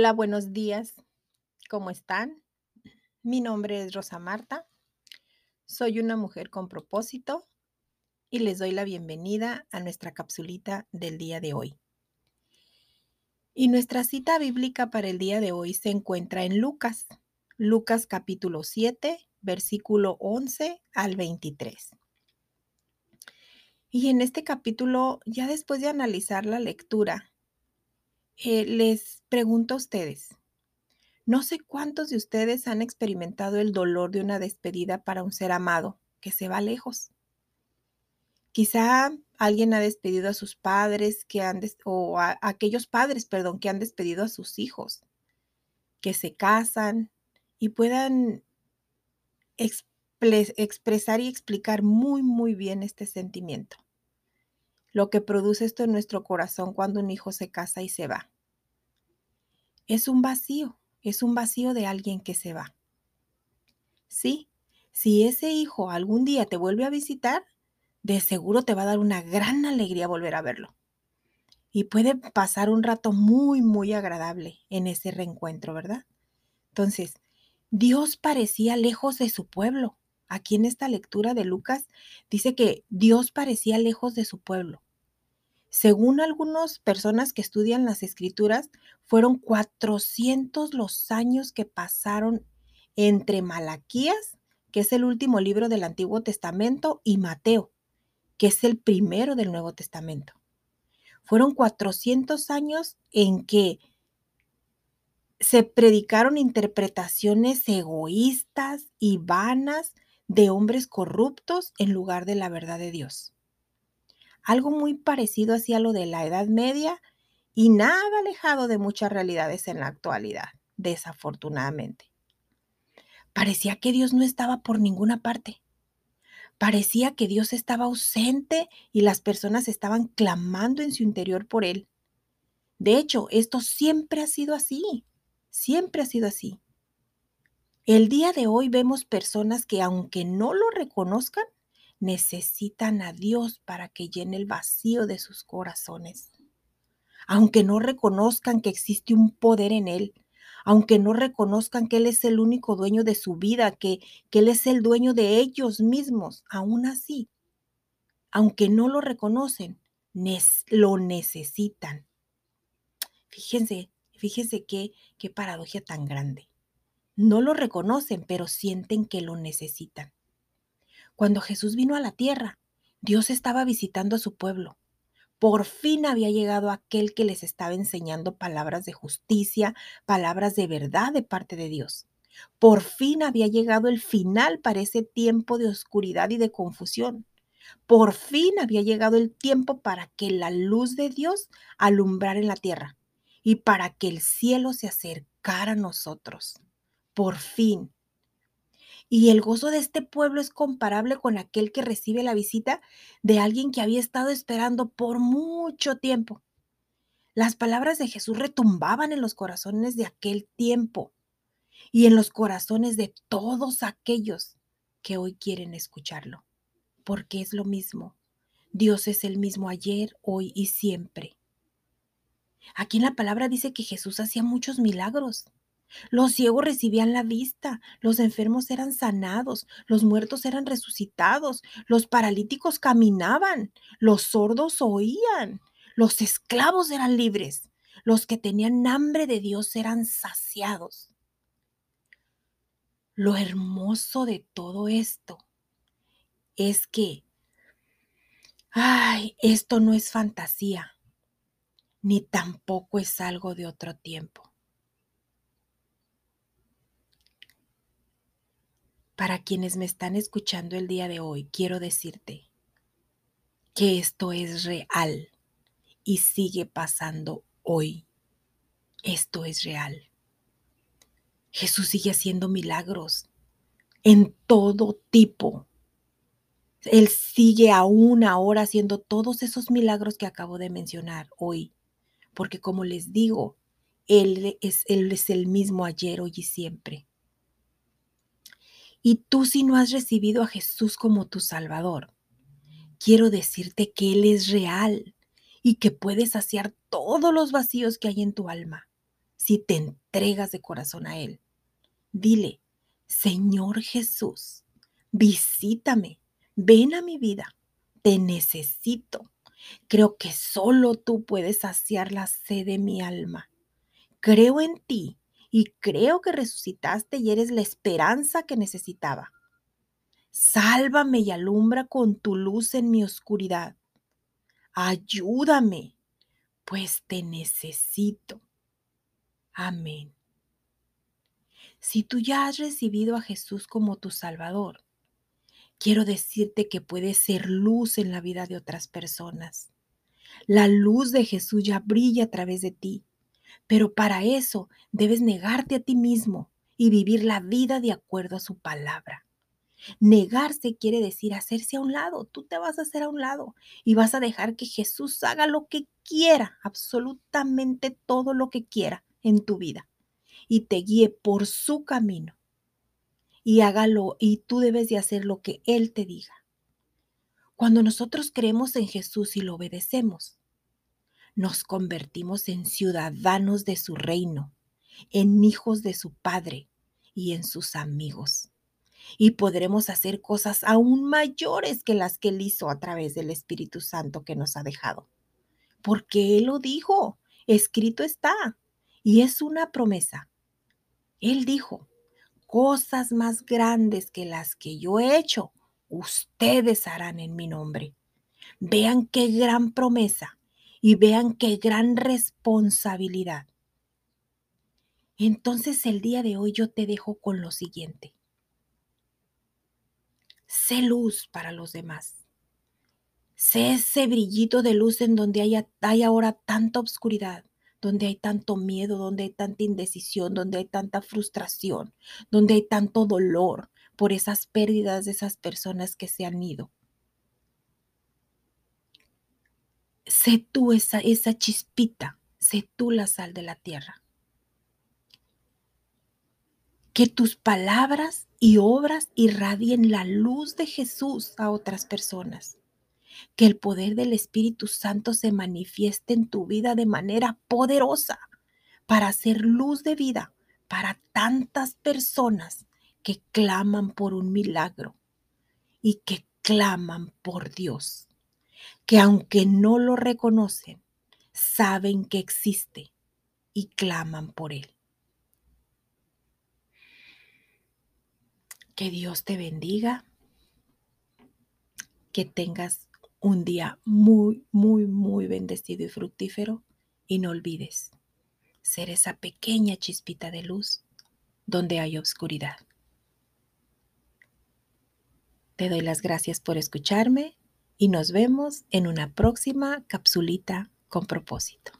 Hola, buenos días. ¿Cómo están? Mi nombre es Rosa Marta. Soy una mujer con propósito y les doy la bienvenida a nuestra capsulita del día de hoy. Y nuestra cita bíblica para el día de hoy se encuentra en Lucas, Lucas capítulo 7, versículo 11 al 23. Y en este capítulo, ya después de analizar la lectura, eh, les pregunto a ustedes, no sé cuántos de ustedes han experimentado el dolor de una despedida para un ser amado que se va lejos. Quizá alguien ha despedido a sus padres que han o a, aquellos padres, perdón, que han despedido a sus hijos, que se casan y puedan expresar y explicar muy, muy bien este sentimiento. Lo que produce esto en nuestro corazón cuando un hijo se casa y se va. Es un vacío, es un vacío de alguien que se va. Sí, si ese hijo algún día te vuelve a visitar, de seguro te va a dar una gran alegría volver a verlo. Y puede pasar un rato muy, muy agradable en ese reencuentro, ¿verdad? Entonces, Dios parecía lejos de su pueblo. Aquí en esta lectura de Lucas dice que Dios parecía lejos de su pueblo. Según algunas personas que estudian las escrituras, fueron 400 los años que pasaron entre Malaquías, que es el último libro del Antiguo Testamento, y Mateo, que es el primero del Nuevo Testamento. Fueron 400 años en que se predicaron interpretaciones egoístas y vanas de hombres corruptos en lugar de la verdad de Dios algo muy parecido hacia lo de la Edad Media y nada alejado de muchas realidades en la actualidad, desafortunadamente. Parecía que Dios no estaba por ninguna parte. Parecía que Dios estaba ausente y las personas estaban clamando en su interior por Él. De hecho, esto siempre ha sido así, siempre ha sido así. El día de hoy vemos personas que aunque no lo reconozcan, necesitan a Dios para que llene el vacío de sus corazones. Aunque no reconozcan que existe un poder en Él, aunque no reconozcan que Él es el único dueño de su vida, que, Él es el dueño de ellos mismos, aún así, aunque no lo reconocen, lo necesitan. Fíjense, fíjense qué paradoja tan grande. No lo reconocen, pero sienten que lo necesitan. Cuando Jesús vino a la tierra, Dios estaba visitando a su pueblo. Por fin había llegado aquel que les estaba enseñando palabras de justicia, palabras de verdad de parte de Dios. Por fin había llegado el final para ese tiempo de oscuridad y de confusión. Por fin había llegado el tiempo para que la luz de Dios alumbrara en la tierra y para que el cielo se acercara a nosotros. Por fin, y el gozo de este pueblo es comparable con aquel que recibe la visita de alguien que había estado esperando por mucho tiempo. Las palabras de Jesús retumbaban en los corazones de aquel tiempo y en los corazones de todos aquellos que hoy quieren escucharlo, porque es lo mismo. Dios es el mismo ayer, hoy y siempre. Aquí en la palabra dice que Jesús hacía muchos milagros. Los ciegos recibían la vista, los enfermos eran sanados, los muertos eran resucitados, los paralíticos caminaban, los sordos oían, los esclavos eran libres, los que tenían hambre de Dios eran saciados. Lo hermoso de todo esto es que, ay, esto no es fantasía, ni tampoco es algo de otro tiempo. Para quienes me están escuchando el día de hoy, quiero decirte que esto es real y sigue pasando hoy. Esto es real. Jesús sigue haciendo milagros en todo tipo. Él sigue aún ahora haciendo todos esos milagros que acabo de mencionar hoy. Porque como les digo, Él es, el mismo ayer, hoy y siempre. Y tú si no has recibido a Jesús como tu Salvador, quiero decirte que Él es real y que puede saciar todos los vacíos que hay en tu alma. si te entregas de corazón a Él. Dile, Señor Jesús, visítame, ven a mi vida, te necesito. Creo que solo tú puedes saciar la sed de mi alma. Creo en ti y creo que resucitaste y eres la esperanza que necesitaba. Sálvame y alumbra con tu luz en mi oscuridad. Ayúdame, pues te necesito. Amén. Si tú ya has recibido a Jesús como tu Salvador, quiero decirte que puedes ser luz en la vida de otras personas. La luz de Jesús ya brilla a través de ti, pero para eso debes negarte a ti mismo y vivir la vida de acuerdo a su palabra. Negarse quiere decir hacerse a un lado. Tú te vas a hacer a un lado y vas a dejar que Jesús haga lo que quiera, absolutamente todo lo que quiera en tu vida y te guíe por su camino. Y hágalo y tú debes de hacer lo que Él te diga. Cuando nosotros creemos en Jesús y lo obedecemos, nos convertimos en ciudadanos de su reino, en hijos de su Padre y en sus amigos. Y podremos hacer cosas aún mayores que las que Él hizo a través del Espíritu Santo que nos ha dejado. Porque Él lo dijo, escrito está, y es una promesa. Él dijo, cosas más grandes que las que yo he hecho, ustedes harán en mi nombre. Vean qué gran promesa y vean qué gran responsabilidad. Entonces el día de hoy yo te dejo con lo siguiente. Sé luz para los demás. Sé ese brillito de luz en donde hay, hay ahora tanta oscuridad, donde hay tanto miedo, donde hay tanta indecisión, donde hay tanta frustración, donde hay tanto dolor por esas pérdidas de esas personas que se han ido. Sé tú esa, esa chispita, sé tú la sal de la tierra. Que tus palabras y obras irradien la luz de Jesús a otras personas. Que el poder del Espíritu Santo se manifieste en tu vida de manera poderosa para hacer luz de vida para tantas personas que claman por un milagro y que claman por Dios que aunque no lo reconocen, saben que existe y claman por él. Que Dios te bendiga, que tengas un día muy, muy, muy bendecido y fructífero y no olvides ser esa pequeña chispita de luz donde hay oscuridad. Te doy las gracias por escucharme y nos vemos en una próxima capsulita con propósito.